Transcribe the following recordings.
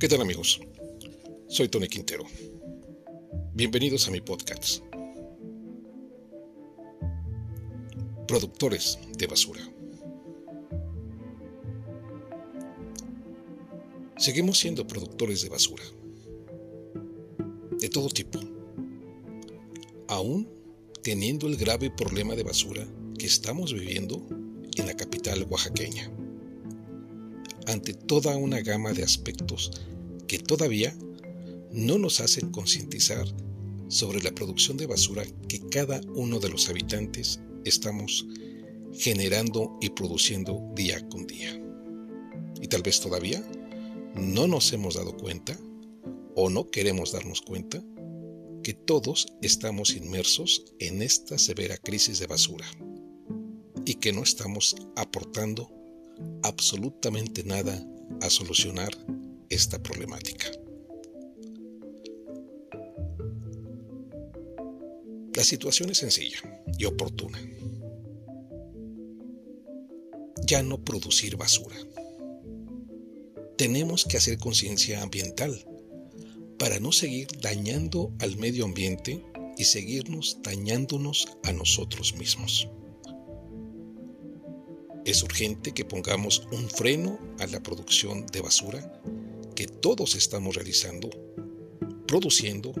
¿Qué tal amigos? Soy Tony Quintero. Bienvenidos a mi podcast. Productores de basura. Seguimos siendo productores de basura. De todo tipo. Aún teniendo el grave problema de basura que estamos viviendo en la capital oaxaqueña. Ante toda una gama de aspectos que todavía no nos hacen concientizar sobre la producción de basura que cada uno de los habitantes estamos generando y produciendo día con día. Y tal vez todavía no nos hemos dado cuenta o no queremos darnos cuenta que todos estamos inmersos en esta severa crisis de basura y que no estamos aportando absolutamente nada a solucionar esta problemática. La situación es sencilla y oportuna. Ya no producir basura. Tenemos que hacer conciencia ambiental para no seguir dañando al medio ambiente y seguirnos dañándonos a nosotros mismos. Es urgente que pongamos un freno a la producción de basura que todos estamos realizando, produciendo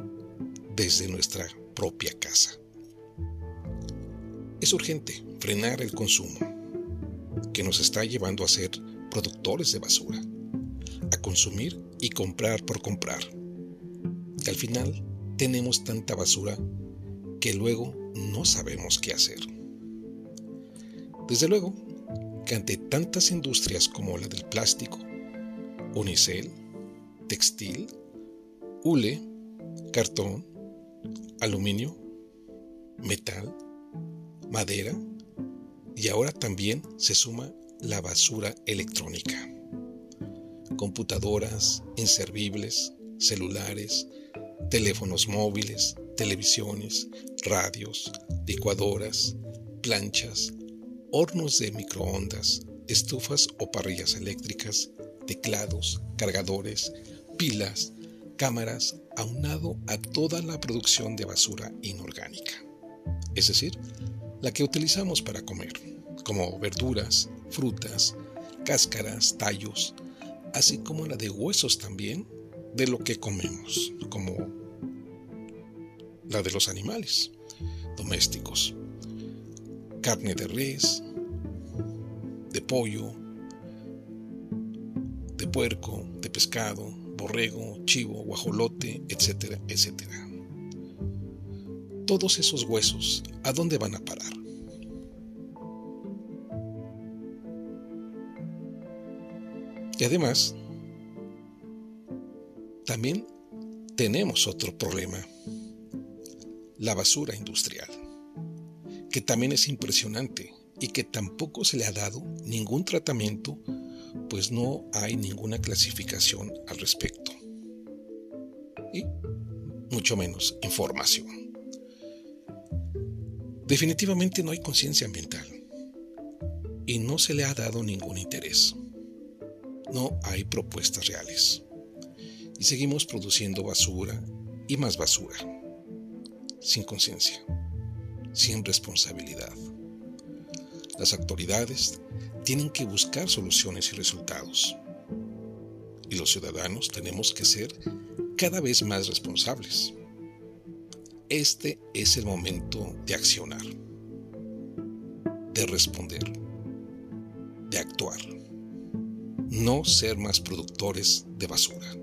desde nuestra propia casa. Es urgente frenar el consumo que nos está llevando a ser productores de basura, a consumir y comprar por comprar al final tenemos tanta basura que luego no sabemos qué hacer. Desde luego que ante tantas industrias como la del plástico, unicel, textil, hule, cartón, aluminio, metal, madera y ahora también se suma la basura electrónica. Computadoras, inservibles, celulares, teléfonos móviles, televisiones, radios, licuadoras, planchas, hornos de microondas, estufas o parrillas eléctricas, teclados, cargadores, pilas, cámaras, aunado a toda la producción de basura inorgánica, es decir, la que utilizamos para comer, como verduras, frutas, cáscaras, tallos, así como la de huesos también de lo que comemos, como la de los animales domésticos. Carne de res, de pollo, de puerco, de pescado, borrego, chivo, guajolote, etcétera, etcétera. Todos esos huesos, ¿a dónde van a parar? Y además, también tenemos otro problema, la basura industrial, que también es impresionante y que tampoco se le ha dado ningún tratamiento, pues no hay ninguna clasificación al respecto. Y mucho menos información. Definitivamente no hay conciencia ambiental y no se le ha dado ningún interés. No hay propuestas reales y seguimos produciendo basura y más basura, sin conciencia, sin responsabilidad. Las autoridades tienen que buscar soluciones y resultados. Y los ciudadanos tenemos que ser cada vez más responsables. Este es el momento de accionar, de responder, de actuar, no ser más productores de basura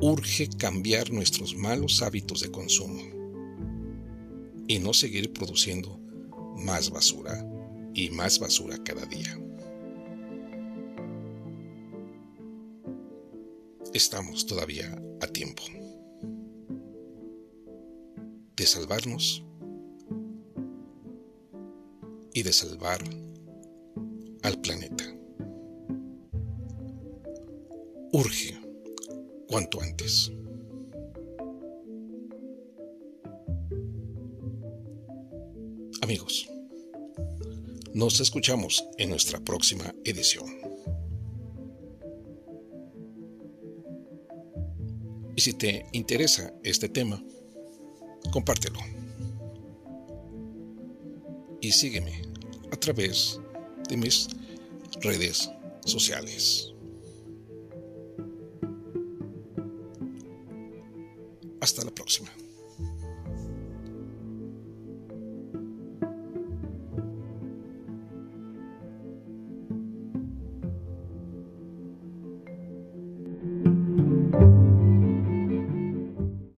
urge cambiar nuestros malos hábitos de consumo y no seguir produciendo más basura y más basura cada día. Estamos todavía a tiempo de salvarnos y de salvar al planeta. Urge cuanto antes. Amigos, nos escuchamos en nuestra próxima edición. si te interesa este tema, compártelo. Y sígueme a través de mis redes sociales. Hasta la próxima.